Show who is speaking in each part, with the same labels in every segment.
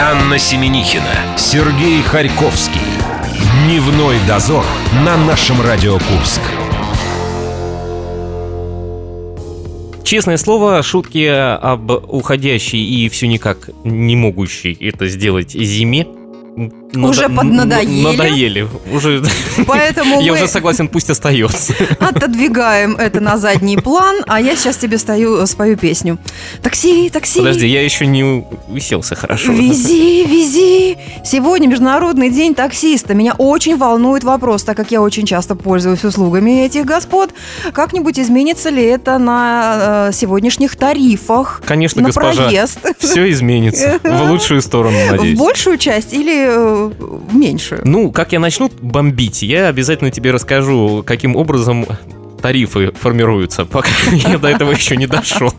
Speaker 1: Анна Семенихина, Сергей Харьковский. Дневной дозор на нашем Радио Курск.
Speaker 2: Честное слово, шутки об уходящей и все никак не могущей это сделать зиме
Speaker 3: Уже поднадоели.
Speaker 2: Надоели. Уже...
Speaker 3: Поэтому
Speaker 2: Я уже согласен, пусть остается.
Speaker 3: отодвигаем это на задний план, а я сейчас тебе стою, спою песню. Такси, такси.
Speaker 2: Подожди, я еще не уселся хорошо.
Speaker 3: Вези, вези. Сегодня Международный день таксиста. Меня очень волнует вопрос, так как я очень часто пользуюсь услугами этих господ. Как-нибудь изменится ли это на э, сегодняшних тарифах?
Speaker 2: Конечно,
Speaker 3: на
Speaker 2: госпожа.
Speaker 3: проезд?
Speaker 2: Все изменится. В лучшую сторону,
Speaker 3: В
Speaker 2: надеюсь.
Speaker 3: большую часть или э, в меньшую?
Speaker 2: Ну, как я начну бомбить, я обязательно тебе расскажу, каким образом тарифы формируются, пока я до этого еще не дошел.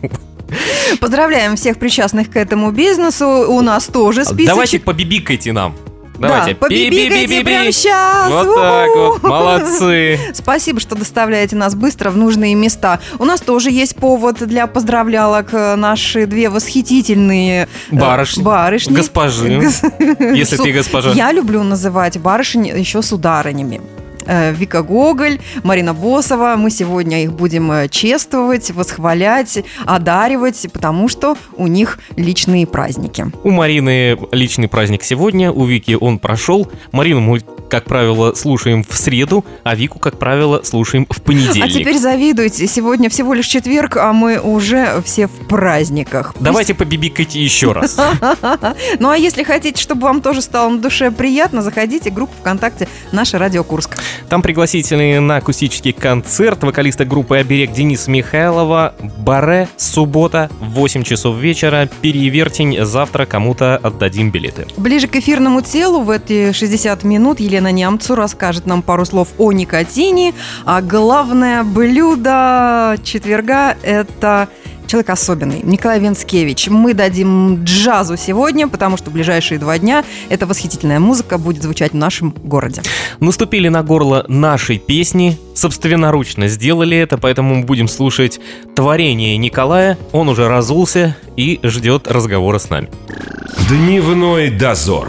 Speaker 3: Поздравляем всех причастных к этому бизнесу. У нас тоже списочек.
Speaker 2: Давайте побибикайте нам. Давайте.
Speaker 3: Да, побибикайте прямо сейчас.
Speaker 2: Вот так вот, молодцы.
Speaker 3: Спасибо, что доставляете нас быстро в нужные места. У нас тоже есть повод для поздравлялок. Э, Наши две восхитительные э,
Speaker 2: Барышни.
Speaker 3: барышни.
Speaker 2: Госпожи.
Speaker 3: Гос-
Speaker 2: Если ты госпожа.
Speaker 3: Я люблю называть барышень еще сударынями. Э, Вика Гоголь, Марина Босова. Мы сегодня их будем э, чествовать, восхвалять, одаривать, потому что у них личные праздники.
Speaker 2: У Марины личный праздник сегодня, у Вики он прошел. Марину мы, как правило, слушаем в среду, а Вику, как правило, слушаем в понедельник.
Speaker 3: А теперь завидуйте. Сегодня всего лишь четверг, а мы уже все в праздниках.
Speaker 2: Давайте побибикайте еще раз.
Speaker 3: Ну а если хотите, чтобы вам тоже стало на душе приятно, заходите в группу ВКонтакте «Наша Радио Курск».
Speaker 2: Там пригласительные на акустический концерт вокалиста группы «Оберег» Денис Михайлова, Баре, суббота, 8 часов вечера, перевертень, завтра кому-то отдадим билеты.
Speaker 3: Ближе к эфирному телу в эти 60 минут Елена Нямцу расскажет нам пару слов о никотине. А главное блюдо четверга – это человек особенный, Николай Венскевич. Мы дадим джазу сегодня, потому что в ближайшие два дня эта восхитительная музыка будет звучать в нашем городе.
Speaker 2: Наступили на горло нашей песни, собственноручно сделали это, поэтому мы будем слушать творение Николая. Он уже разулся и ждет разговора с нами.
Speaker 1: Дневной дозор.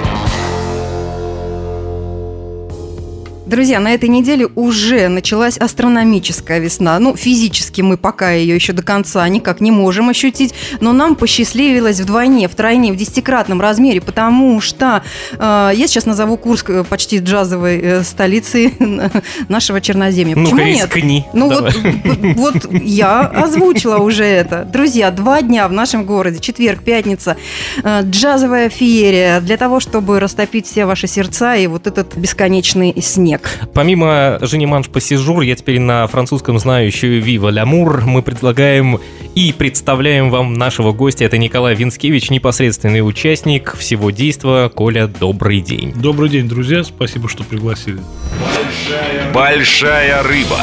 Speaker 3: Друзья, на этой неделе уже началась астрономическая весна. Ну, физически мы пока ее еще до конца никак не можем ощутить, но нам посчастливилось вдвойне, втройне, в десятикратном размере, потому что э, я сейчас назову Курск э, почти джазовой э, столицей нашего Черноземья. Почему нет?
Speaker 2: рискни.
Speaker 3: Ну
Speaker 2: Давай.
Speaker 3: вот, вот я озвучила уже это. Друзья, два дня в нашем городе, четверг, пятница, э, джазовая феерия для того, чтобы растопить все ваши сердца и вот этот бесконечный снег.
Speaker 2: Помимо Жениманш Пассижур, я теперь на французском знаю еще и Вива Лямур. Мы предлагаем и представляем вам нашего гостя. Это Николай Винскевич, непосредственный участник всего действа. Коля, добрый день.
Speaker 4: Добрый день, друзья. Спасибо, что пригласили.
Speaker 1: Большая рыба.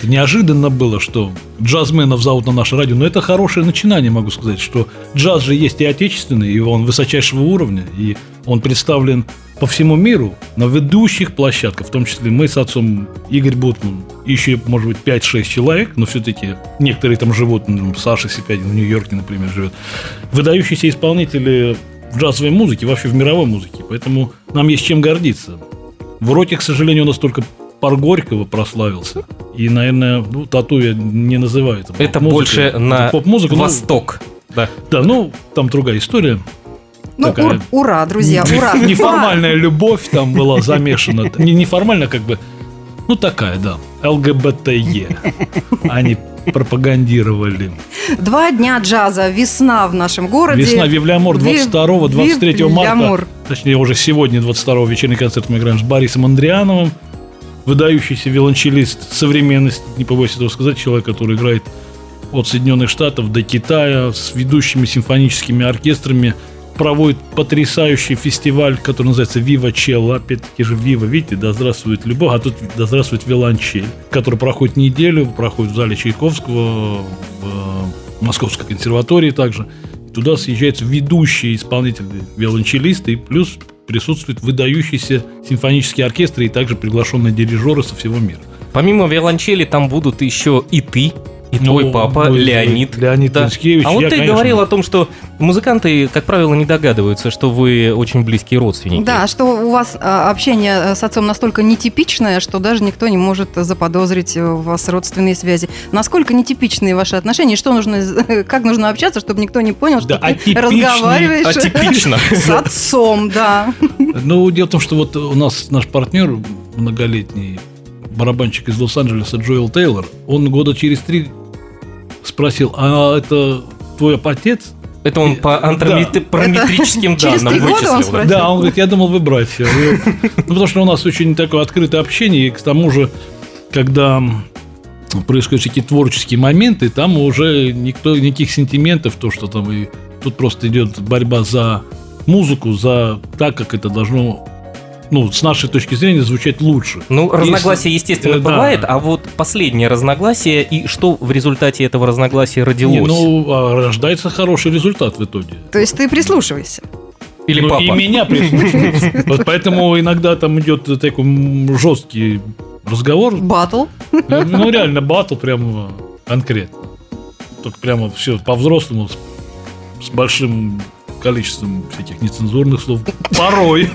Speaker 4: Это неожиданно было, что джазменов зовут на наше радио, но это хорошее начинание, могу сказать, что джаз же есть и отечественный, и он высочайшего уровня, и он представлен по всему миру на ведущих площадках, в том числе мы с отцом Игорь Бутман, еще, может быть, 5-6 человек, но все-таки некоторые там живут, ну, Саша Сипягин в Нью-Йорке, например, живет, выдающиеся исполнители в джазовой музыке, вообще в мировой музыке, поэтому нам есть чем гордиться. В роте, к сожалению, у нас только пар Горького прославился. И, наверное, ну, тату я не называю это.
Speaker 2: Это больше
Speaker 4: Это
Speaker 2: на
Speaker 4: поп-музыка. ну,
Speaker 2: восток. Да.
Speaker 4: да, ну, там другая история.
Speaker 3: Ну,
Speaker 4: Такая-
Speaker 3: ур- ура, друзья, ура.
Speaker 4: Неформальная любовь там была замешана. Не неформально, как бы, ну, такая, да. ЛГБТЕ. Они пропагандировали.
Speaker 3: Два дня джаза, весна в нашем городе.
Speaker 4: Весна Вивлямор
Speaker 3: Ви-
Speaker 4: 22 23 марта. Точнее, уже сегодня, 22 вечерний концерт мы играем с Борисом Андриановым. Выдающийся виолончелист современности, не побоюсь этого сказать, человек, который играет от Соединенных Штатов до Китая с ведущими симфоническими оркестрами, проводит потрясающий фестиваль, который называется Вива Челла. Опять-таки же Вива, видите, да здравствует любовь, а тут да здравствует виолончель, который проходит неделю, проходит в зале Чайковского, в э, Московской консерватории также. Туда съезжаются ведущие исполнители, виолончелисты, и плюс присутствует выдающийся симфонический оркестр и также приглашенные дирижеры со всего мира.
Speaker 2: Помимо виолончели там будут еще и ты, и твой
Speaker 4: Ну,
Speaker 2: папа
Speaker 4: ну,
Speaker 2: Леонид.
Speaker 4: Леонид
Speaker 2: Да.
Speaker 4: Инскевич.
Speaker 2: А вот
Speaker 4: Я,
Speaker 2: ты
Speaker 4: конечно,
Speaker 2: говорил о том, что музыканты, как правило, не догадываются, что вы очень близкие родственники.
Speaker 3: Да, что у вас а, общение с отцом настолько нетипичное, что даже никто не может заподозрить у вас родственные связи. Насколько нетипичные ваши отношения? Что нужно, как нужно общаться, чтобы никто не понял, что
Speaker 4: Да,
Speaker 3: ты разговариваешь
Speaker 2: Атипично.
Speaker 3: с отцом, да.
Speaker 4: Ну, дело в том, что вот у нас наш партнер многолетний, барабанщик из Лос-Анджелеса Джоэл Тейлор, он года через три спросил, а это твой отец?
Speaker 2: Это он по
Speaker 3: Это через
Speaker 2: данным
Speaker 3: три года он
Speaker 2: вычислил. да?
Speaker 3: спросил?
Speaker 4: Да, он говорит, я думал, вы братья. Ну, потому что у нас очень такое открытое общение, и к тому же, когда происходят всякие творческие моменты, там уже никто, никаких сентиментов, то, что там и тут просто идет борьба за музыку, за так, как это должно, ну, с нашей точки зрения, звучать лучше.
Speaker 2: Ну, разногласия, естественно,
Speaker 4: Э, да.
Speaker 2: бывает, а вот последнее разногласие и что в результате этого разногласия родилось?
Speaker 4: Не, ну, а рождается хороший результат в итоге.
Speaker 3: То есть ты прислушивайся.
Speaker 2: Или
Speaker 4: Ну,
Speaker 2: папа?
Speaker 4: И меня прислушиваются. Вот поэтому иногда там идет такой м, жесткий разговор.
Speaker 3: Батл.
Speaker 4: Ну, реально, батл прямо конкретно. Только прямо все по-взрослому, с большим количеством всяких нецензурных слов. Порой.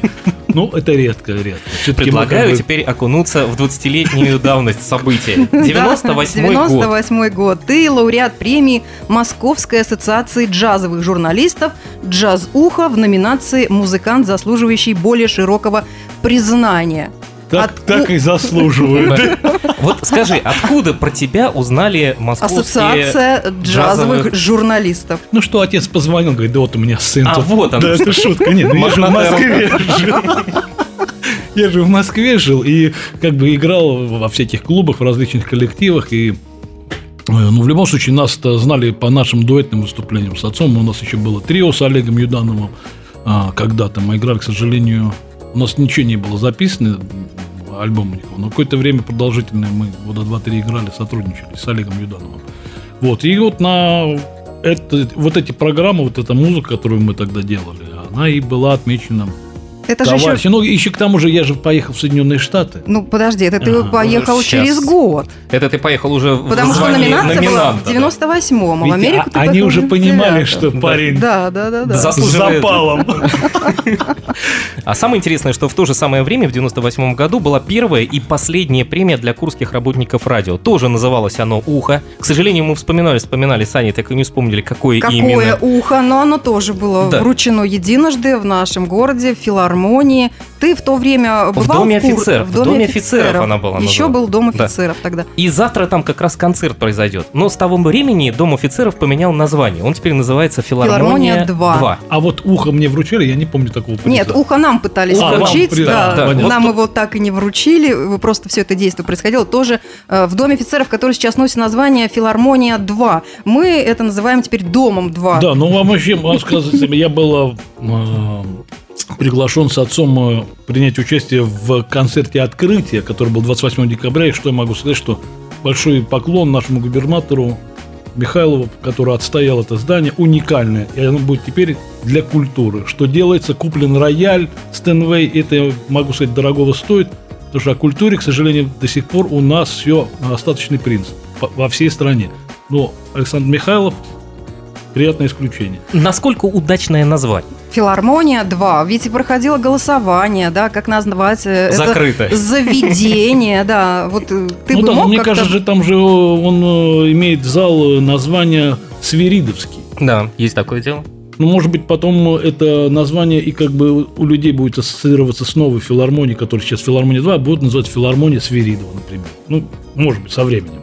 Speaker 4: Ну, это редко, редко.
Speaker 2: Предлагаю
Speaker 4: бы-
Speaker 2: теперь окунуться в 20-летнюю давность события. 98 год.
Speaker 3: 98 год. Ты лауреат премии Московской ассоциации джазовых журналистов «Джаз Ухо» в номинации «Музыкант, заслуживающий более широкого признания».
Speaker 4: Так,
Speaker 3: От-
Speaker 4: так и заслуживают.
Speaker 2: Вот скажи, откуда про тебя узнали московские...
Speaker 3: Ассоциация джазовых
Speaker 2: джазовых-
Speaker 3: журналистов.
Speaker 4: Ну что, отец позвонил, говорит, да вот у меня сын.
Speaker 2: А,
Speaker 4: тут».
Speaker 2: вот оно
Speaker 4: Да, это шутка. Нет, ну я же в Москве жил. Я же в Москве жил и как бы играл во всяких клубах, в различных коллективах. И, ну, в любом случае, нас-то знали по нашим дуэтным выступлениям с отцом. У нас еще было трио с Олегом Юдановым. А, Когда-то мы играли, к сожалению, у нас ничего не было записано, альбома никакого. Но какое-то время продолжительное мы года два-три играли, сотрудничали с Олегом Юдановым. Вот, и вот на это, вот эти программы, вот эта музыка, которую мы тогда делали, она и была отмечена
Speaker 3: Это же еще...
Speaker 4: Ну, еще к тому же я же поехал в Соединенные Штаты.
Speaker 3: Ну, подожди, это ты
Speaker 4: Ага,
Speaker 3: поехал
Speaker 2: уже
Speaker 3: через год.
Speaker 2: Это ты поехал уже
Speaker 3: Потому
Speaker 2: в
Speaker 3: что номинация была
Speaker 2: номинанта,
Speaker 3: в 98-м, а в Америку
Speaker 4: а-
Speaker 3: ты
Speaker 4: они уже понимали,
Speaker 3: 99-м.
Speaker 4: что парень
Speaker 3: Да, да, да, да.
Speaker 2: Заслуживает.
Speaker 4: запалом.
Speaker 2: А самое интересное, что в то же самое время, в 98 году, была первая и последняя премия для курских работников радио. Тоже называлось оно «Ухо». К сожалению, мы вспоминали, вспоминали, Сани, так и не вспомнили, какое,
Speaker 3: Какое
Speaker 2: именно.
Speaker 3: ухо, но оно тоже было
Speaker 2: Да.
Speaker 3: вручено единожды в нашем городе, в филармонии гармонии, ты в то время бывал
Speaker 2: Доме
Speaker 3: Кур-
Speaker 2: офицеров.
Speaker 3: В
Speaker 2: В Доме офицеров она была
Speaker 3: Еще
Speaker 2: называлась.
Speaker 3: был Дом
Speaker 2: Да.
Speaker 3: офицеров тогда.
Speaker 2: И завтра там как раз концерт произойдет. Но с того времени Дом офицеров поменял название. Он теперь называется «Филармония,
Speaker 3: «Филармония 2».
Speaker 4: А вот ухо мне вручили, я не помню такого приза.
Speaker 3: Нет, ухо нам пытались
Speaker 4: А, вам
Speaker 3: вручить,
Speaker 4: приз,
Speaker 3: да,
Speaker 2: да,
Speaker 3: нам
Speaker 2: вот
Speaker 3: его так и не вручили, просто все это действие происходило тоже э, в Доме офицеров, который сейчас носит название «Филармония 2». Мы это называем теперь «Домом 2».
Speaker 4: Да, ну вам вообще, вам сказать, я был э, приглашен с отцом э, принять участие в концерте открытия, который был 28 декабря, и что я могу сказать, что большой поклон нашему губернатору Михайлову, который отстоял это здание, уникальное, и оно будет теперь для культуры. Что делается, куплен рояль, Стэнвей, это, могу сказать, дорогого стоит, потому что о культуре, к сожалению, до сих пор у нас все остаточный принцип во всей стране. Но Александр Михайлов приятное исключение.
Speaker 2: Насколько удачное название?
Speaker 3: Филармония 2. Ведь проходило голосование, да, как назвать э, это
Speaker 2: Закрыто.
Speaker 3: заведение, да. Вот э, ты
Speaker 4: ну
Speaker 3: бы
Speaker 4: да,
Speaker 3: мог
Speaker 4: мне кажется, же там же он э, имеет зал название Свиридовский.
Speaker 2: Да, есть такое дело.
Speaker 4: Ну, может быть, потом это название и как бы у людей будет ассоциироваться с новой филармонией, которая сейчас филармония 2, будет называться филармония Свиридова, например. Ну, может быть, со временем.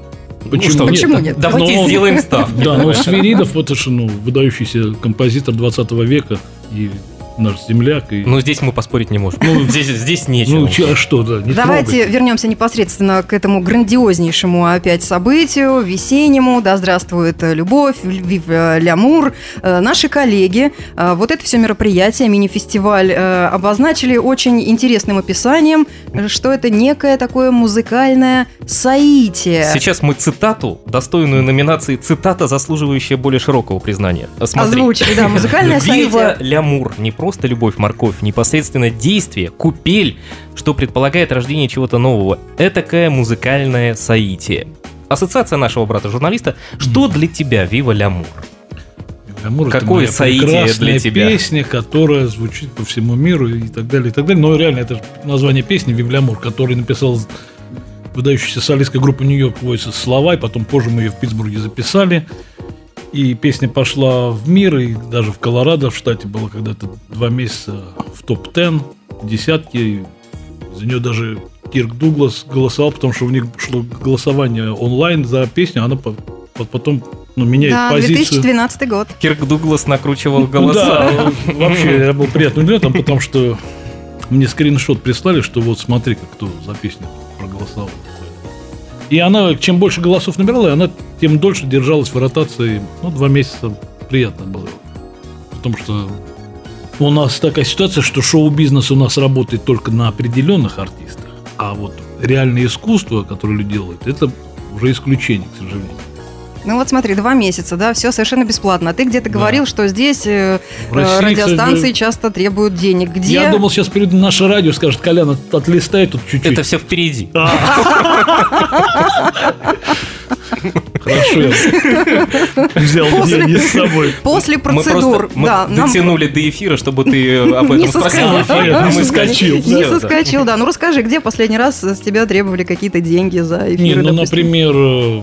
Speaker 4: Почему,
Speaker 2: что,
Speaker 3: Почему нет?
Speaker 2: Давайте
Speaker 4: Ну,
Speaker 2: сделаем ставку.
Speaker 4: Да, ну Свиридов, вот это же, ну, выдающийся композитор 20 века и наш земляк. И,
Speaker 2: Но здесь мы поспорить не можем. Ну, здесь, здесь нечего.
Speaker 4: ну, че- а что, да, не
Speaker 3: Давайте
Speaker 4: трогать.
Speaker 3: вернемся непосредственно к этому грандиознейшему опять событию, весеннему. Да здравствует э, любовь, вив э, лямур. Э, Наши коллеги вот это все мероприятие, мини-фестиваль, обозначили очень интересным описанием, что это некое такое музыкальное соитие.
Speaker 2: Сейчас мы цитату, достойную номинации цитата, заслуживающая более широкого признания. Смотри.
Speaker 3: Озвучили, да, музыкальное
Speaker 2: Вива
Speaker 3: соитие.
Speaker 2: лямур, не просто любовь, морковь, непосредственно действие, купель, что предполагает рождение чего-то нового. Этакое музыкальное соитие. Ассоциация нашего брата-журналиста. Что для тебя Вива Лямур?
Speaker 4: Амур это
Speaker 2: Какое
Speaker 4: моя
Speaker 2: соитие для тебя?
Speaker 4: песня, которая звучит по всему миру и так далее, и так далее. Но реально это же название песни Вивлямур, который написал выдающаяся солистская группа Нью-Йорк Voices слова, и потом позже мы ее в Питтсбурге записали. И песня пошла в мир, и даже в Колорадо, в штате было когда-то два месяца в топ-10, десятки. За нее даже Кирк Дуглас голосовал, потому что у них шло голосование онлайн за песню, а она по- по- потом ну, меняет
Speaker 3: Да,
Speaker 4: позицию.
Speaker 3: 2012 год.
Speaker 2: Кирк Дуглас накручивал голоса.
Speaker 4: Да, вообще, я был приятным удивлен, потому что мне скриншот прислали, что вот смотри, как кто за песню проголосовал. И она, чем больше голосов набирала, и она тем дольше держалась в ротации. Ну, два месяца приятно было. Потому что у нас такая ситуация, что шоу-бизнес у нас работает только на определенных артистах, а вот реальное искусство, которое люди делают, это уже исключение, к сожалению.
Speaker 3: Ну вот смотри, два месяца, да, все совершенно бесплатно. А ты где-то
Speaker 4: Да.
Speaker 3: говорил, что здесь э,
Speaker 4: России,
Speaker 3: радиостанции
Speaker 4: кстати,
Speaker 3: часто требуют денег. Где?
Speaker 4: Я думал, сейчас перейду на наше радио, скажет, Колян, от- отлистай тут чуть-чуть.
Speaker 2: Это все впереди.
Speaker 4: Хорошо, я взял
Speaker 3: После-
Speaker 4: деньги с собой.
Speaker 3: После процедур,
Speaker 2: мы дотянули до эфира, чтобы ты об
Speaker 3: Не
Speaker 2: этом спросил.
Speaker 4: не
Speaker 2: мы
Speaker 4: соскочил.
Speaker 3: не соскочил, да. Ну расскажи, где последний раз с тебя требовали какие-то деньги за эфиры?
Speaker 4: Не, ну, например, э,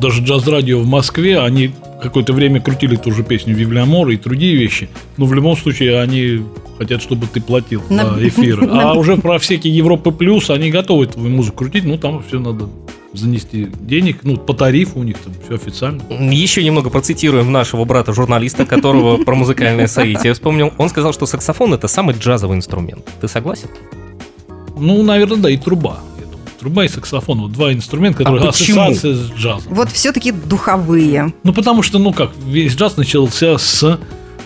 Speaker 4: даже джаз-радио в Москве, они какое-то время крутили ту же песню Вивлямор и другие вещи. Но в любом случае они хотят, чтобы ты платил
Speaker 3: На-
Speaker 4: за эфир.
Speaker 3: на-
Speaker 4: А уже про всякие Европы плюс они готовы твою музыку крутить, ну там все надо занести денег, ну по тарифу у них там все официально.
Speaker 2: Еще немного процитируем нашего брата-журналиста, которого про музыкальное соитие вспомнил. Он сказал, что саксофон это самый джазовый инструмент. Ты согласен?
Speaker 4: Ну, наверное, да, и труба. Труба и саксофон. Вот два инструмента, которые
Speaker 2: А почему?
Speaker 4: ассоциация с джазом.
Speaker 3: Вот все-таки духовые.
Speaker 4: Ну, потому что, ну как, весь джаз начался с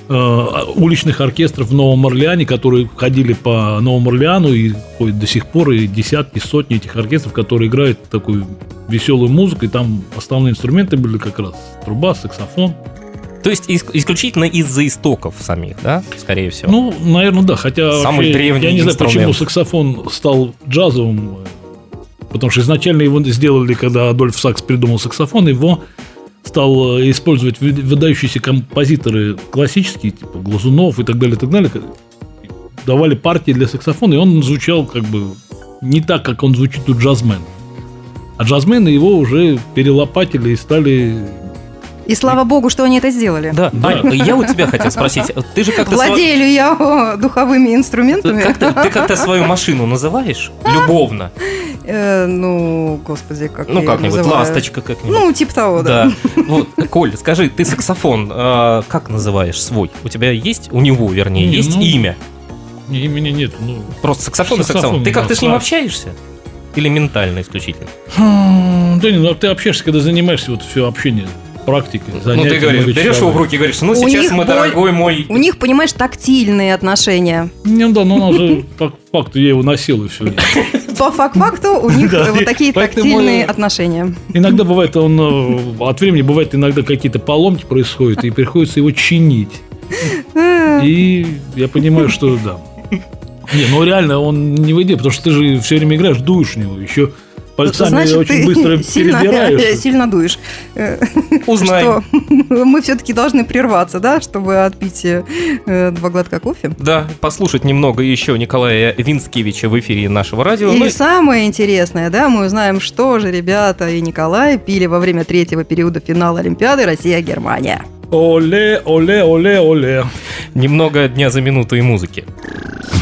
Speaker 4: э, уличных оркестров в Новом Орлеане, которые ходили по Новому Орлеану и ходят до сих пор, и десятки, сотни этих оркестров, которые играют такую веселую музыку, и там основные инструменты были как раз труба, саксофон.
Speaker 2: То есть ис- исключительно из-за истоков самих, да? Скорее всего.
Speaker 4: Ну, наверное, да, хотя
Speaker 2: Самый
Speaker 4: вообще,
Speaker 2: древний
Speaker 4: я не знаю, почему саксофон стал джазовым, э, потому что изначально его сделали, когда Адольф Сакс придумал саксофон, его стал э, использовать вы- выдающиеся композиторы классические, типа Глазунов и так далее, и так далее, давали партии для саксофона, и он звучал как бы не так, как он звучит у джазменов. А джазмены его уже перелопатили и стали...
Speaker 3: И слава богу, что они это сделали.
Speaker 2: Да,
Speaker 4: Да.
Speaker 2: Ань, я у тебя хотел спросить. Ты же как-то...
Speaker 3: Владею ли я духовыми инструментами?
Speaker 2: Как ты, ты как-то свою машину называешь? Любовно.
Speaker 3: Э, ну, господи, как
Speaker 2: Ну, как-нибудь,
Speaker 3: называю?
Speaker 2: ласточка как-нибудь.
Speaker 3: Ну, типа того, да.
Speaker 2: Да. Вот, Коль, скажи, ты саксофон э, как называешь свой? У тебя есть, у него, вернее,
Speaker 4: Не,
Speaker 2: есть
Speaker 4: ну,
Speaker 2: имя?
Speaker 4: Не, имени нет, ну...
Speaker 2: Просто саксофон и
Speaker 4: саксофон,
Speaker 2: саксофон. Ты как-то с ним общаешься? Или ментально исключительно?
Speaker 4: Хм, Да не, ну ты общаешься, когда занимаешься вот все общение, практикой,
Speaker 2: ну, ты говоришь, берешь его в руки и говоришь, ну,
Speaker 3: У
Speaker 2: сейчас мы,
Speaker 3: боль-
Speaker 2: дорогой мой...
Speaker 3: У них, понимаешь, тактильные отношения.
Speaker 4: Ну да, но он же по факту я его носил и все.
Speaker 3: По фак-факту у них вот такие тактильные отношения.
Speaker 4: Иногда бывает, он э, от времени бывает иногда какие-то поломки происходят, и приходится его чинить. И я понимаю, что да. Не, ну реально он не выйдет, потому что ты же все время играешь, дуешь в него, еще пальцами
Speaker 3: Значит,
Speaker 4: очень
Speaker 3: ты
Speaker 4: быстро
Speaker 3: сильно,
Speaker 4: перебираешь.
Speaker 3: сильно дуешь. Э,
Speaker 2: Узнаем.
Speaker 3: Что мы все-таки должны прерваться, да, чтобы отпить э, два глотка кофе.
Speaker 2: Да, послушать немного еще Николая Винскевича в эфире нашего радио.
Speaker 3: И
Speaker 2: Ну,
Speaker 3: самое интересное, да, мы узнаем, что же ребята и Николай пили во время третьего периода финала Олимпиады Россия-Германия.
Speaker 4: Оле, оле, оле, оле.
Speaker 2: немного дня за минуту и музыки.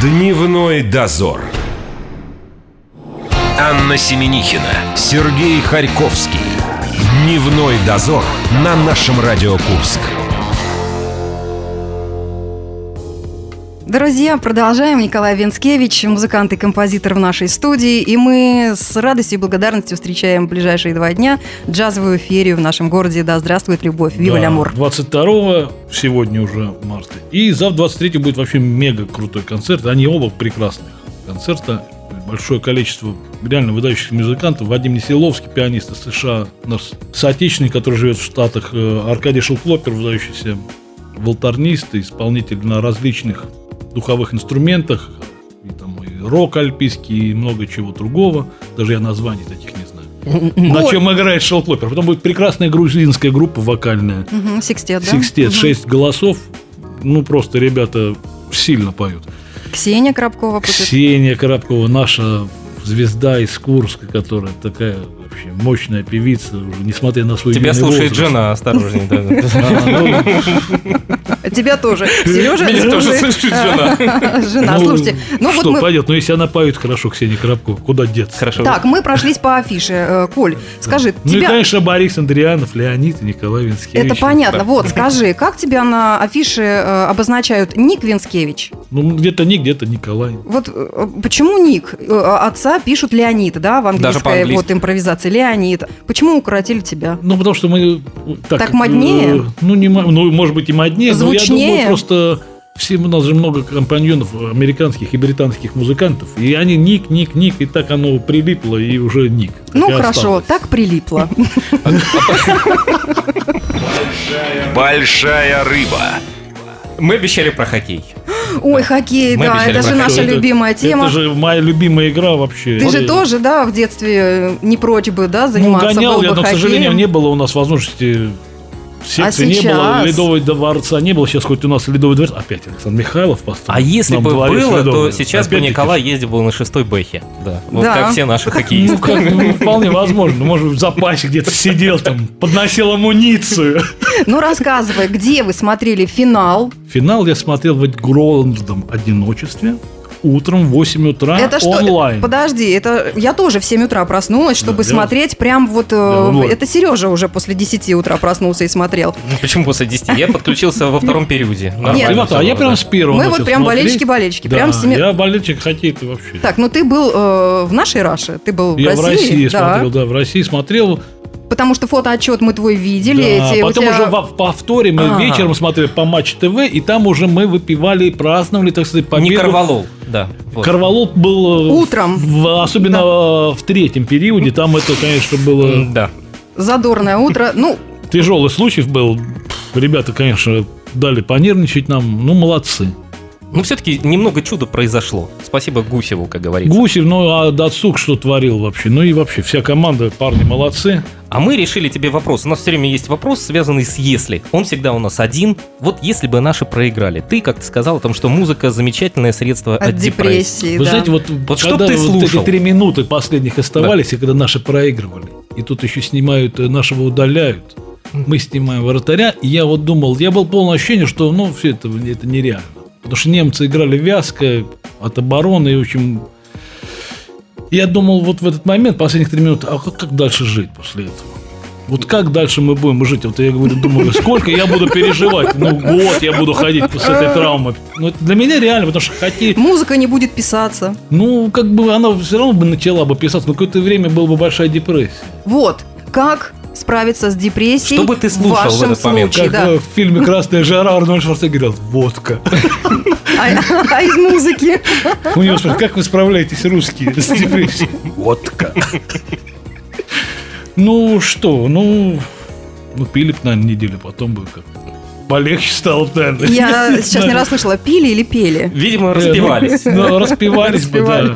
Speaker 1: Дневной дозор. Анна Семенихина, Сергей Харьковский. Дневной дозор на нашем Радио Курск.
Speaker 3: Друзья, продолжаем. Николай Венскевич, музыкант и композитор в нашей студии. И мы с радостью и благодарностью встречаем в ближайшие два дня джазовую ферию в нашем городе. Да здравствует любовь. Вива
Speaker 4: Да,
Speaker 3: Лямур.
Speaker 4: 22 сегодня уже марта. И завтра 23 будет вообще мега крутой концерт. Они оба прекрасных концерта. Большое количество реально выдающихся музыкантов. Вадим Несиловский, пианист из США, наш соотечественник, который живет в Штатах, э, Аркадий Шелклопер, выдающийся волторнист, и исполнитель на различных духовых инструментах, и там и рок альпийский, и много чего другого. Даже я названий таких не знаю. На чем играет Шелклопер. Потом будет прекрасная грузинская группа вокальная.
Speaker 3: Мгм, Секстет, да?
Speaker 4: Секстет, шесть голосов. Ну, просто ребята сильно поют.
Speaker 3: Ксения Коробкова.
Speaker 4: Ксения Коробкова, наша звезда из Курска, которая такая вообще мощная певица, уже несмотря на свой
Speaker 2: Тебя слушает
Speaker 4: возраст.
Speaker 2: жена, осторожней.
Speaker 4: А,
Speaker 3: Тебя тоже. Сережа,
Speaker 2: Меня тоже слышит жена.
Speaker 3: Жена,
Speaker 4: ну,
Speaker 3: слушайте. Ну вот
Speaker 4: что
Speaker 3: мы
Speaker 4: пойдет? Ну, если она поет хорошо, Ксения Коробкова, куда деться?
Speaker 2: Хорошо.
Speaker 3: Так, мы прошлись по афише. Э, Коль, скажи,
Speaker 4: Ну и, конечно, Борис Андрианов, Леонид и Николай Винскевич.
Speaker 3: Это понятно.
Speaker 2: Да.
Speaker 3: Вот, скажи, как тебя на афише э, обозначают Ник Винскевич?
Speaker 4: Ну, где-то Ник, где-то Николай.
Speaker 3: Вот э, почему Ник? Э, Отца пишут Леонид, да, в английской вот импровизации. Леонид. Почему укоротили тебя?
Speaker 4: Ну, потому что мы... Так,
Speaker 3: Так моднее?
Speaker 4: э, ну, не, ну, может быть, и моднее, но я думаю, просто... Все, у нас же много компаньонов американских и британских музыкантов, и они ник, ник, ник, и так оно прилипло, и уже ник.
Speaker 3: Ну
Speaker 4: и
Speaker 3: хорошо,
Speaker 4: осталось.
Speaker 3: так прилипло.
Speaker 1: Большая рыба.
Speaker 2: Мы обещали про хоккей.
Speaker 3: Ой, хоккей,
Speaker 2: Мы
Speaker 3: да, это же наша
Speaker 4: Это-
Speaker 3: любимая тема.
Speaker 4: Это же моя любимая игра вообще.
Speaker 3: Ты же тоже, да, в детстве не прочь бы, да,
Speaker 4: Ну,
Speaker 3: заниматься
Speaker 4: гонял
Speaker 3: был
Speaker 4: я,
Speaker 3: бы
Speaker 4: но, к сожалению, не было у нас возможности секции не было,
Speaker 3: сейчас?
Speaker 4: ледового дворца не было. Сейчас хоть у нас ледовый дворец. Опять Александр Михайлов построил.
Speaker 2: А если бы было, то
Speaker 4: ледовый.
Speaker 2: сейчас бы
Speaker 4: Опять-таки.
Speaker 2: Николай ездил бы на шестой бэхе. Да. Вот
Speaker 3: Да.
Speaker 2: как все наши
Speaker 4: Ну,
Speaker 2: хоккеисты.
Speaker 4: как, ну, вполне возможно. Может, в запасе где-то сидел там, подносил амуницию.
Speaker 3: Ну, рассказывай, где вы смотрели финал?
Speaker 4: Финал я смотрел в огромном одиночестве. Утром в 8 утра
Speaker 3: это что?
Speaker 4: онлайн.
Speaker 3: Подожди, это я тоже в 7 утра проснулась, чтобы
Speaker 4: Да, я-
Speaker 3: смотреть прям вот... э,
Speaker 4: Да.
Speaker 3: Это Сережа уже после 10 утра проснулся и смотрел.
Speaker 2: Ну, Почему после 10? Я подключился во втором периоде.
Speaker 4: А,
Speaker 2: Нормально
Speaker 4: ребята, а я прям с первого
Speaker 3: Мы вот прям болельщики-болельщики.
Speaker 4: Да,
Speaker 3: прям с семи-
Speaker 4: я болельщик хоккей-то вообще.
Speaker 3: Так, ну ты был э, в нашей Раше, ты был
Speaker 4: я
Speaker 3: в России.
Speaker 4: в России
Speaker 3: да.
Speaker 4: смотрел, да, в России смотрел.
Speaker 3: Потому что фотоотчет мы твой видели.
Speaker 4: Да,
Speaker 3: эти, у
Speaker 4: потом
Speaker 3: тебя-
Speaker 4: уже во- в повторе мы
Speaker 2: А.
Speaker 4: вечером смотрели по Матч ТВ, и там уже мы выпивали и праздновали, так сказать, победу.
Speaker 2: Не Карвалол, да. вот.
Speaker 4: Карвалол был... э,
Speaker 3: Утром.
Speaker 4: в- особенно э, в третьем периоде, там это, конечно, было...
Speaker 2: Да.
Speaker 3: Задорное утро. Ну,
Speaker 4: Тяжелый случай был. Ребята, конечно, дали понервничать нам. Ну, молодцы.
Speaker 2: Ну, все-таки немного чуда произошло. Спасибо Гусеву, как говорится.
Speaker 4: Гусев, ну, а Дацук что творил вообще? Ну и вообще, вся команда, парни молодцы.
Speaker 2: А мы решили тебе вопрос. У нас все время есть вопрос, связанный с «если». Он всегда у нас один. Вот если бы наши проиграли. Ты как-то сказал о том, что музыка – замечательное средство от,
Speaker 3: от депрессии,
Speaker 4: Вы
Speaker 3: да.
Speaker 4: знаете, вот,
Speaker 2: Вот что
Speaker 4: когда
Speaker 2: ты
Speaker 4: вот
Speaker 2: слушал?
Speaker 4: эти три минуты последних оставались, и когда наши проигрывали, и тут еще снимают, э, нашего удаляют, мы снимаем вратаря, и я вот думал, я был полное ощущение, что, ну, все это, это нереально. Потому что немцы играли вязко от обороны, и, в общем, я думал вот в этот момент, последних три минуты, а как, как дальше жить после этого? Вот как дальше мы будем жить? Вот я говорю, думаю, сколько я буду переживать? Ну, год я буду ходить с этой травмой. Ну, это для меня реально, потому что хоккей,
Speaker 3: Музыка не будет писаться.
Speaker 4: ну, как бы она все равно бы начала бы писаться, но какое-то время была бы большая депрессия.
Speaker 3: Вот, как справиться с депрессией
Speaker 2: Что бы ты слушал
Speaker 3: в
Speaker 2: в
Speaker 3: вашем
Speaker 2: этот момент?
Speaker 3: случае,
Speaker 4: Как
Speaker 3: да.
Speaker 4: в фильме «Красная жара» Арнольд Шварценеггер говорил, водка.
Speaker 3: А, а из музыки?
Speaker 4: У него спрашивают, как вы справляетесь, русские, с депрессией? Водка. Ну, что, ну, ну, пили бы, наверное, неделю, потом бы как полегче стало, бы, наверное.
Speaker 3: Я сейчас не расслышала, пили или пели?
Speaker 2: Видимо, распевались.
Speaker 4: Ну, распевались бы, да.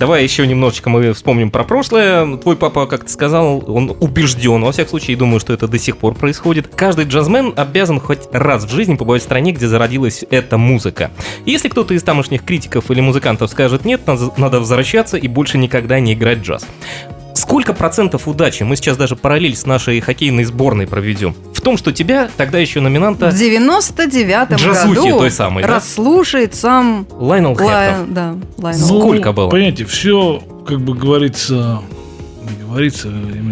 Speaker 2: Давай еще немножечко мы вспомним про прошлое. Твой папа, как ты сказал, он убежден, во всяком случае, и думаю, что это до сих пор происходит. Каждый джазмен обязан хоть раз в жизни побывать в стране, где зародилась эта музыка. Если кто-то из тамошних критиков или музыкантов скажет нет, надо возвращаться и больше никогда не играть джаз. Сколько процентов удачи, мы сейчас даже параллель с нашей хоккейной сборной проведем, в том, что тебя, тогда еще номинанта,
Speaker 3: В 99-м
Speaker 2: Джазухи
Speaker 3: году
Speaker 2: той самой, да?
Speaker 3: расслушает сам
Speaker 2: Лайнел.
Speaker 3: Лай- да, Лайнел.
Speaker 2: Ну, Сколько было?
Speaker 4: Понимаете, все, как бы говорится, не говорится,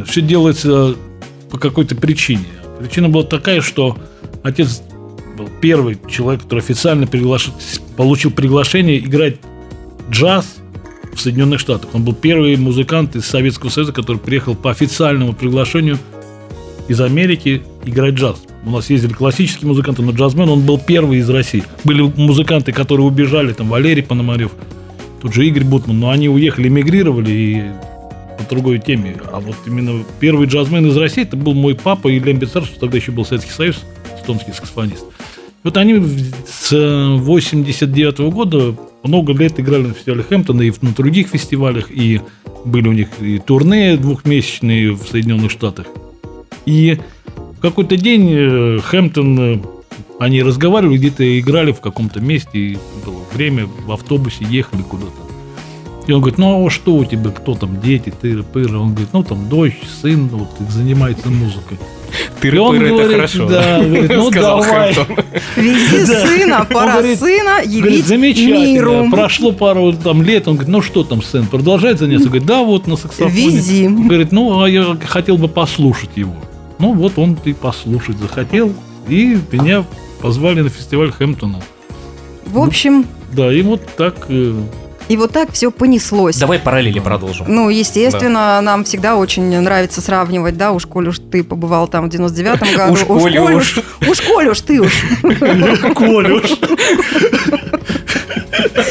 Speaker 4: все делается по какой-то причине. Причина была такая, что отец был первый человек, который официально приглаш- получил приглашение играть джаз в Соединенных Штатах. Он был первый музыкант из Советского Союза, который приехал по официальному приглашению из Америки играть джаз. У нас ездили классические музыканты, но джазмен, он был первый из России. Были музыканты, которые убежали, там Валерий Пономарев, тут же Игорь Бутман, но они уехали, эмигрировали и по другой теме. А вот именно первый джазмен из России, это был мой папа Илья Бецар, что тогда еще был Советский Союз, эстонский саксофонист. Вот они с 89 года много лет играли на фестивале Хэмптона и на других фестивалях, и были у них и турне двухмесячные в Соединенных Штатах. И в какой-то день э, Хэмптон, э, они разговаривали, где-то играли в каком-то месте, и было время, в автобусе ехали куда-то. И он говорит, ну а что у тебя, кто там, дети, тыры, пыры? Он говорит, ну там дочь, сын, вот занимается музыкой.
Speaker 2: Тыры,
Speaker 4: И он
Speaker 2: пыры, это
Speaker 4: говорит,
Speaker 2: хорошо.
Speaker 4: да, говорит, ну
Speaker 2: Сказал
Speaker 4: давай.
Speaker 2: Хэмптон.
Speaker 3: Вези
Speaker 4: Да.
Speaker 3: сына,
Speaker 4: Он
Speaker 3: пора
Speaker 4: говорит-
Speaker 3: сына
Speaker 4: Говорит,
Speaker 3: явить
Speaker 4: замечательно.
Speaker 3: миру.
Speaker 4: Прошло пару там лет. Он говорит, ну что там, сын, продолжает заняться? Говорит, да, вот на саксофоне.
Speaker 3: Вези.
Speaker 4: Говорит, ну, а я хотел бы послушать его. Ну, вот он и послушать захотел. И меня позвали на фестиваль Хэмптона.
Speaker 3: В общем,
Speaker 4: Да, и вот так...
Speaker 3: и вот так все понеслось.
Speaker 2: Давай параллели продолжим.
Speaker 3: Ну, естественно, нам всегда очень нравится сравнивать, да, уж коль уж ты побывал там в 99-м году.
Speaker 2: Уж
Speaker 3: коль
Speaker 2: уж.
Speaker 3: Уж коль уж ты уж,
Speaker 4: Колюш.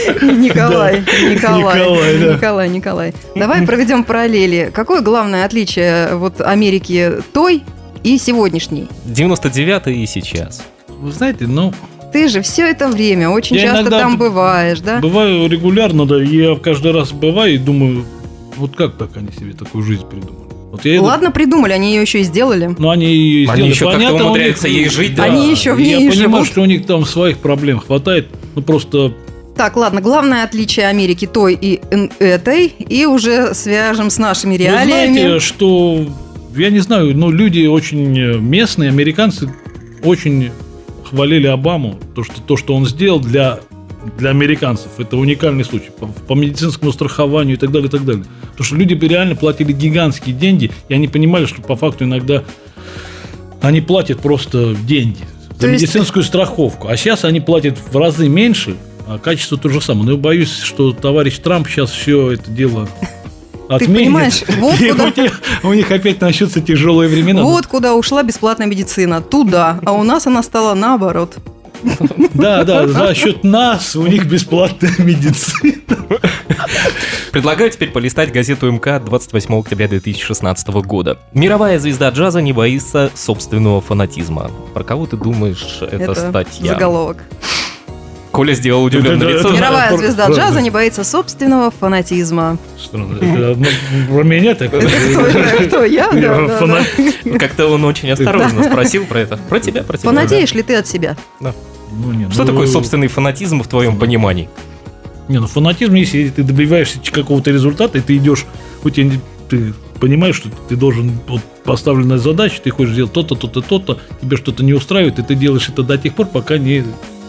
Speaker 3: Николай, Николай,
Speaker 4: Николай, да.
Speaker 3: Николай, Николай. Давай проведем параллели. Какое главное отличие вот Америки той и сегодняшней?
Speaker 2: 99-й и сейчас.
Speaker 4: Вы знаете, ну,
Speaker 3: Ты же все это время очень
Speaker 4: Я
Speaker 3: часто там
Speaker 4: б-
Speaker 3: бываешь, да?
Speaker 4: бываю регулярно, да, и я каждый раз бываю и думаю, вот как так они себе такую жизнь придумали? Вот я иду-
Speaker 3: Ладно, придумали, они ее еще и сделали.
Speaker 4: Ну, они ее
Speaker 2: Они
Speaker 4: сделали.
Speaker 2: еще как-то
Speaker 4: Понятно, у
Speaker 2: умудряются
Speaker 4: них-
Speaker 2: ей жить, да.
Speaker 3: Они еще в
Speaker 4: Я
Speaker 3: ней
Speaker 4: понимаю,
Speaker 3: живут.
Speaker 4: что у них там своих проблем хватает. Ну, просто
Speaker 3: Так, ладно, главное отличие Америки той и этой, и уже свяжем с нашими
Speaker 4: Вы
Speaker 3: реалиями.
Speaker 4: знаете, что, я не знаю, но люди очень местные, американцы очень хвалили Обаму, то, что, то, что он сделал для, для американцев. Это уникальный случай по, по медицинскому страхованию и так далее, и так далее. Потому что люди бы реально платили гигантские деньги, и они понимали, что по факту иногда они платят просто деньги
Speaker 3: То
Speaker 4: за
Speaker 3: есть-
Speaker 4: медицинскую страховку. А сейчас они платят в разы меньше, а качество то же самое. Но я боюсь, что товарищ Трамп сейчас все это дело отменит.
Speaker 3: понимаешь, вот
Speaker 4: и
Speaker 3: куда-
Speaker 4: у, них, у них опять начнутся тяжелые времена.
Speaker 3: Вот куда ушла бесплатная медицина. Туда. А у нас она стала наоборот.
Speaker 4: Да, да, за счет нас у них бесплатная медицина.
Speaker 2: Предлагаю теперь полистать газету МК 28 октября 2016 года. Мировая звезда джаза не боится собственного фанатизма. Про кого ты думаешь, это, статья?
Speaker 3: заголовок.
Speaker 2: Коля сделал удивленное лицо.
Speaker 3: Мировая звезда джаза не боится собственного фанатизма.
Speaker 4: Это ну, про меня так.
Speaker 3: Это кто? Я? Да,
Speaker 4: Я
Speaker 3: да, да.
Speaker 4: фанат.
Speaker 2: Как-то он очень осторожно спросил про это. Про тебя, про тебя.
Speaker 3: Фанатеешь ли ты от себя?
Speaker 4: Ну, не,
Speaker 2: Что
Speaker 4: ну,
Speaker 2: такое собственный фанатизм в твоем понимании?
Speaker 4: Не, ну фанатизм, если ты добиваешься какого-то результата, и ты идешь, у тебя не- ты понимаешь, что ты должен вот поставленная задача, ты хочешь сделать то-то, то-то, то-то, тебе что-то не устраивает, и ты делаешь это до тех пор, пока не...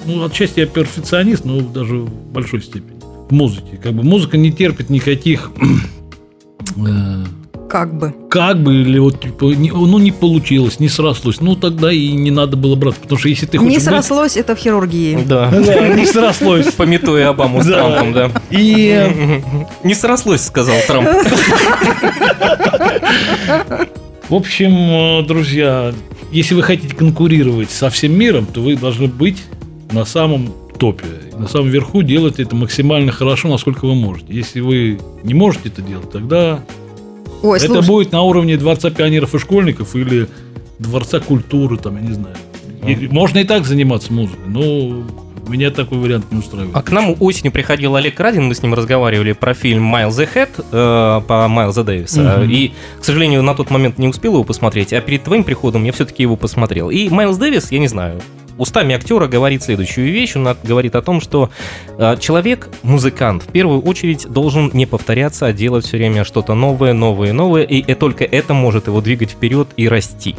Speaker 4: Ну, отчасти я перфекционист, но даже в большой степени. В музыке. Как бы музыка не терпит никаких... э,
Speaker 3: Как бы.
Speaker 4: как бы, или вот, типа, не- ну, не получилось, не срослось, ну, тогда и не надо было браться, потому что если ты хочешь...
Speaker 3: Не
Speaker 4: быть-
Speaker 3: срослось это в хирургии.
Speaker 2: Да.
Speaker 4: Да, не срослось.
Speaker 2: Пометуя Обаму с. Трампом, да.
Speaker 4: И
Speaker 2: Не срослось, сказал Трамп.
Speaker 4: В общем, э, друзья, если вы хотите конкурировать со всем миром, то вы должны быть на самом топе. На самом верху делать это максимально хорошо, насколько вы можете. Если вы не можете это делать, тогда
Speaker 3: Ой,
Speaker 4: это
Speaker 3: слушай,
Speaker 4: будет на уровне Дворца пионеров и школьников или Дворца культуры, там, я не знаю. И можно и так заниматься музыкой, но меня такой вариант не устраивает.
Speaker 2: А к нам осенью приходил Олег Радин, мы с ним разговаривали про фильм «Miles Ahead» э, по Майлза Дэвиса.
Speaker 4: Мгм.
Speaker 2: И, к сожалению, на тот момент не успел его посмотреть, а перед твоим приходом я все-таки его посмотрел. И Майлз Дэвис, я не знаю, устами актера говорит следующую вещь. Он говорит о том, что э, человек, музыкант, в первую очередь должен не повторяться, а делать все время что-то новое, новое, новое, и только это может его двигать вперед и расти.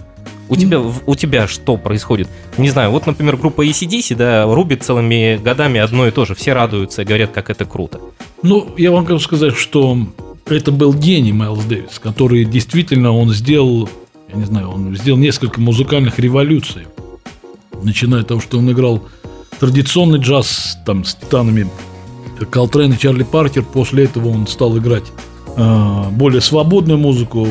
Speaker 2: У тебя, у тебя что происходит? Не знаю, вот, например, группа ACDC, да, рубит целыми годами одно и то же. Все радуются и говорят, как это круто.
Speaker 4: Ну, я вам хочу сказать, что это был гений Майлз Дэвис, который действительно он сделал, я не знаю, он сделал несколько музыкальных революций. Начиная от того, что он играл традиционный джаз там с титанами Колтрейн и Чарли Паркер. После этого он стал играть э, более свободную музыку,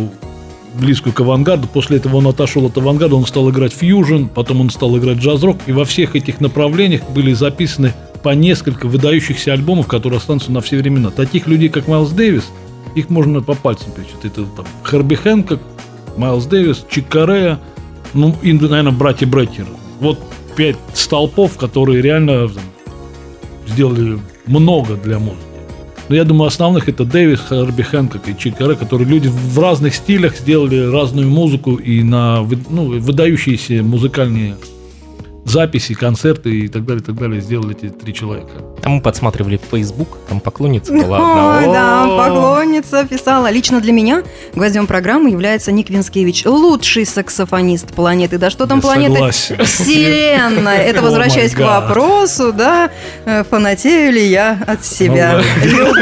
Speaker 4: близкую к авангарду. После этого он отошел от авангарда, он стал играть фьюжн, потом он стал играть джаз-рок. И во всех этих направлениях были записаны по несколько выдающихся альбомов, которые останутся на все времена. Таких людей, как Майлз Дэвис, их можно по пальцам перечислить. Это там Херби Хэнкок, Майлз Дэвис, Чик Корея, ну и, наверное, братья Брекер. Вот пять столпов, которые реально там, сделали много для музыки. Но я думаю, основных это Дэвис, Харби Хэнкок и Чик Коре, которые люди в разных стилях сделали разную музыку и на ну, выдающиеся музыкальные записи, концерты и так далее, и так далее сделали эти три человека.
Speaker 2: Там мы подсматривали в Facebook, там поклонница была
Speaker 3: Ой, да, поклонница писала. Лично для меня гвоздем программы является Ник Винскевич, лучший саксофонист планеты. Да что там
Speaker 4: Я
Speaker 3: планеты?
Speaker 4: согласен.
Speaker 3: Вселенная. Это возвращаясь к вопросу, да, э, фанатею ли я от себя. Люб-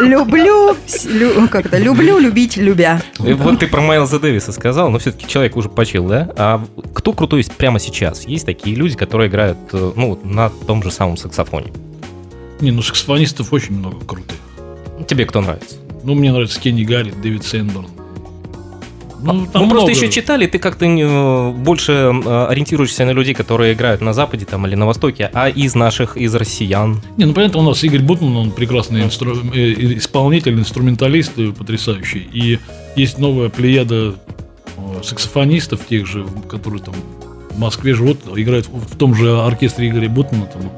Speaker 3: Люблю, лю- как это, люблю, любить, любя.
Speaker 2: Вот ты про Майлза Дэвиса сказал, но все-таки человек уже почил, да? А кто крутой прямо сейчас? Есть такие люди, которые играют э, ну, на том же самом саксофоне.
Speaker 4: Не, ну саксофонистов очень много крутых.
Speaker 2: Тебе кто нравится?
Speaker 4: Ну, мне нравится Кенни Гаррит, Дэвид Сэндборн. Ну,
Speaker 2: Мы
Speaker 4: там
Speaker 2: просто
Speaker 4: много.
Speaker 2: еще читали, ты как-то э, больше э, ориентируешься на людей, которые играют на Западе там, или на Востоке, а из наших, из россиян.
Speaker 4: Не, ну понятно, у нас Игорь Бутман, он прекрасный инстру- исполнитель, инструменталист потрясающий. И есть новая плеяда саксофонистов, тех же, которые там в Москве живут, играют в том же оркестре Игоря Бутмана, там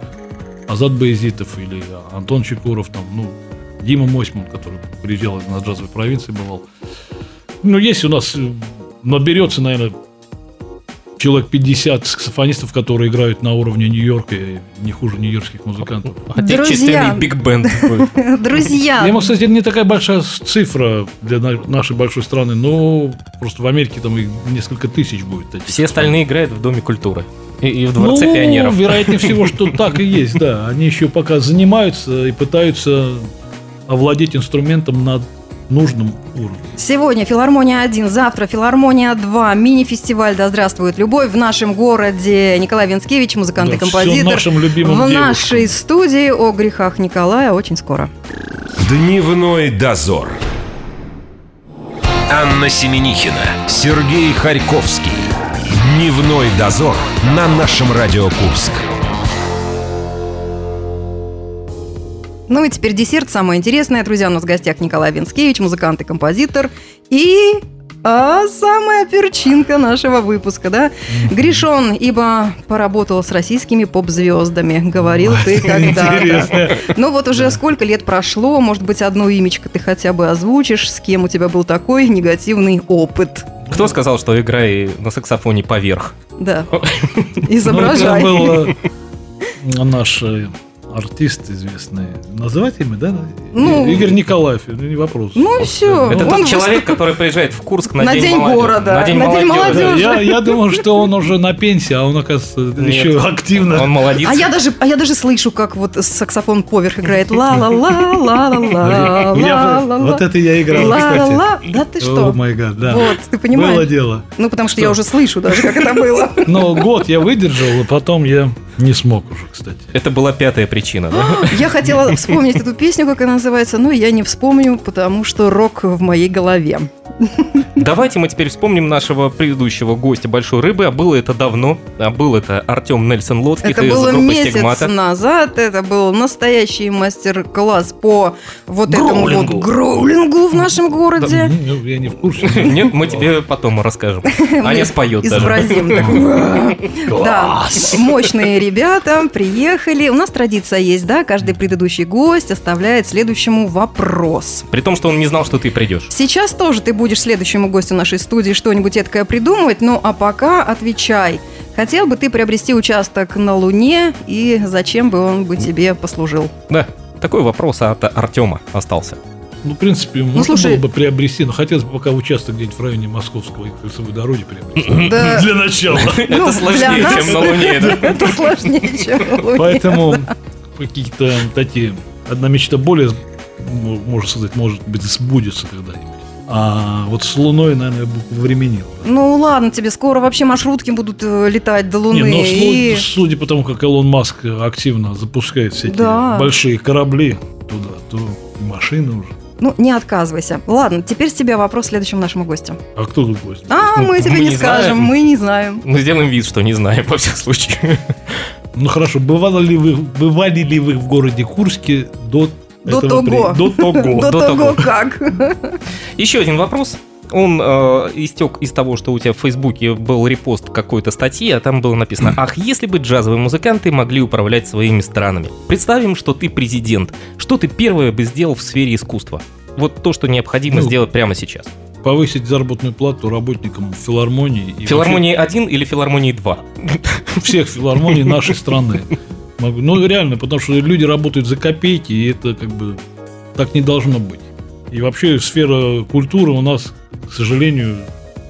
Speaker 4: Азат Баязитов или Антон Чекуров, там, ну, Дима Мосьман, который приезжал на джазовой провинции, бывал. Ну, есть у нас, э, наберется, наверное, человек 50 саксофонистов, которые играют на уровне Нью-Йорка, не хуже нью-йоркских музыкантов.
Speaker 2: Отечественный биг-бенд. такой.
Speaker 3: Друзья,
Speaker 4: Я ему, кстати, не такая большая цифра для на- нашей большой страны, но просто в Америке там их несколько тысяч будет.
Speaker 2: Все остальные играют в Доме культуры. И, и в Дворце
Speaker 4: ну,
Speaker 2: пионеров.
Speaker 4: вероятнее всего, что так и есть, да. Они еще пока занимаются и пытаются овладеть инструментом на нужном уровне.
Speaker 3: Сегодня филармония 1, завтра филармония 2, мини-фестиваль «Да здравствует любовь» в нашем городе. Николай Винскевич, музыкант и
Speaker 4: Да, всё
Speaker 3: композитор.
Speaker 4: нашим любимым
Speaker 3: в
Speaker 4: девушкам.
Speaker 3: нашей студии о грехах Николая очень скоро.
Speaker 1: Дневной дозор. Анна Семенихина, Сергей Харьковский. Дневной дозор на нашем Радио Курск.
Speaker 3: Ну и теперь десерт, самое интересное. Друзья, у нас в гостях Николай Винскевич, музыкант и композитор. И а самая перчинка нашего выпуска, да? Гришон, ибо поработал с российскими поп-звездами, говорил ты когда-то. Ну вот уже сколько лет прошло, может быть, одно имечко ты хотя бы озвучишь, с кем у тебя был такой негативный опыт.
Speaker 2: Кто сказал, что играй на саксофоне поверх?
Speaker 3: Да,
Speaker 4: Ну,
Speaker 3: изображай.
Speaker 4: это был наш артист известный. Называть имя, да?
Speaker 3: Ну.
Speaker 4: Игорь Николаев, ну, не вопрос.
Speaker 3: Ну и все.
Speaker 2: Это тот человек, который приезжает в Курск на,
Speaker 3: На
Speaker 2: день,
Speaker 3: день
Speaker 2: молодежи.
Speaker 3: города,
Speaker 2: На день
Speaker 3: на день
Speaker 2: молодежи.
Speaker 3: молодежи.
Speaker 4: Я, я думал, что он уже на пенсии, а он, оказывается,
Speaker 2: Нет.
Speaker 4: еще активно.
Speaker 2: Он молодец.
Speaker 3: А я даже, а я даже слышу, как вот саксофон поверх играет ла ла ла ла ла ла
Speaker 4: вот это я играл, кстати.
Speaker 3: ла Да ты
Speaker 4: О
Speaker 3: что?
Speaker 4: май гад, да.
Speaker 3: Вот, ты
Speaker 4: Было
Speaker 3: понимаешь?
Speaker 4: дело.
Speaker 3: Ну, потому что
Speaker 4: Что?
Speaker 3: я уже слышу даже, как это было.
Speaker 4: Но год я выдержал, а потом я не смог уже, кстати.
Speaker 2: Это была пятая причина, да?
Speaker 3: Я хотела вспомнить эту песню, как она называется, но я не вспомню, потому что рок в моей голове.
Speaker 2: Давайте мы теперь вспомним нашего предыдущего гостя Большой Рыбы. А было это давно. А был это Артем Нельсон Лоцких
Speaker 3: Это
Speaker 2: из
Speaker 3: было
Speaker 2: группы
Speaker 3: месяц
Speaker 2: Стигмата.
Speaker 3: назад, это был настоящий мастер-класс по вот этому вот
Speaker 2: Гроулингу.
Speaker 3: гроулингу в нашем городе.
Speaker 4: Ну, я не в курсе.
Speaker 2: Нет, мы тебе потом расскажем. Аня споет даже.
Speaker 3: Да, мощные ребята приехали. У нас традиция есть, да, каждый предыдущий гость оставляет следующему вопрос.
Speaker 2: При том, что он не знал, что ты придешь.
Speaker 3: Сейчас тоже ты будешь следующему гостю нашей студии что-нибудь эткое придумывать, ну а пока отвечай. Хотел бы ты приобрести участок на Луне, и зачем бы он бы тебе послужил?
Speaker 2: Да, такой вопрос от Артема остался.
Speaker 4: Ну, в принципе, можно
Speaker 3: слушай.
Speaker 4: было бы приобрести, но хотелось бы пока участок где-нибудь в районе Московского и кольцевой дороги приобрести.
Speaker 3: Да,
Speaker 4: Для начала.
Speaker 3: ну,
Speaker 2: Это
Speaker 3: для
Speaker 2: сложнее, чем на Луне.
Speaker 3: Это сложнее, чем на Луне.
Speaker 4: Поэтому какие-то такие... Одна мечта более, можно сказать, может быть, сбудется когда-нибудь. А вот с Луной, наверное, временил.
Speaker 3: Ну ладно, тебе скоро вообще маршрутки будут э, летать до Луны.
Speaker 4: Не, ну,
Speaker 3: и-
Speaker 4: судя по тому, как Илон Маск активно запускает всякие
Speaker 3: Да.
Speaker 4: большие корабли туда, то и машины уже.
Speaker 3: Ну, не отказывайся. Ладно, теперь с тебя вопрос следующему нашему гостю.
Speaker 4: А кто тут гость?
Speaker 3: А, мы тебе
Speaker 2: Мы
Speaker 3: не
Speaker 2: не
Speaker 3: скажем,
Speaker 2: знаем.
Speaker 3: мы не знаем.
Speaker 2: Мы сделаем вид, что не знаем во всех случаях.
Speaker 4: Ну хорошо, бывали ли вы, бывали ли вы в городе Курске до
Speaker 3: До
Speaker 4: этого
Speaker 3: того.
Speaker 4: при- До того.
Speaker 3: До
Speaker 2: до
Speaker 3: того
Speaker 2: того.
Speaker 3: как.
Speaker 2: Еще один вопрос. Он э, истек из того, что у тебя в Фейсбуке был репост какой-то статьи, а там было написано «Ах, если бы джазовые музыканты могли управлять своими странами». Представим, что ты президент. Что ты первое бы сделал в сфере искусства? Вот то, что необходимо
Speaker 4: Ну,
Speaker 2: сделать прямо сейчас.
Speaker 4: Повысить заработную плату работникам филармонии. и
Speaker 2: Филармонии 1 или филармонии 2?
Speaker 4: вообще всех филармоний нашей страны. Ну, реально, потому что люди работают за копейки, и это как бы так не должно быть. И вообще сфера культуры у нас, к сожалению,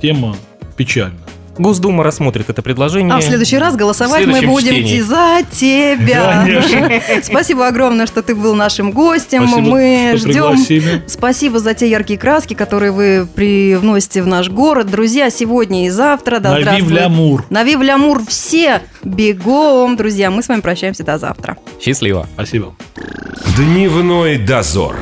Speaker 4: тема печальна.
Speaker 2: Госдума рассмотрит это предложение.
Speaker 3: А в следующий раз голосовать
Speaker 2: В
Speaker 3: мы будем
Speaker 2: чтении.
Speaker 3: за тебя.
Speaker 4: Конечно.
Speaker 3: Спасибо огромное, что ты был нашим гостем.
Speaker 4: Спасибо,
Speaker 3: мы ждем
Speaker 4: пригласили.
Speaker 3: Спасибо за те яркие краски, которые вы привносите в наш город. Друзья, сегодня и завтра. Да
Speaker 4: На Вив
Speaker 3: здравствует-
Speaker 4: Лямур.
Speaker 3: На Вив Лямур все бегом, друзья. Мы с вами прощаемся до завтра.
Speaker 2: Счастливо.
Speaker 4: Спасибо.
Speaker 1: Дневной дозор.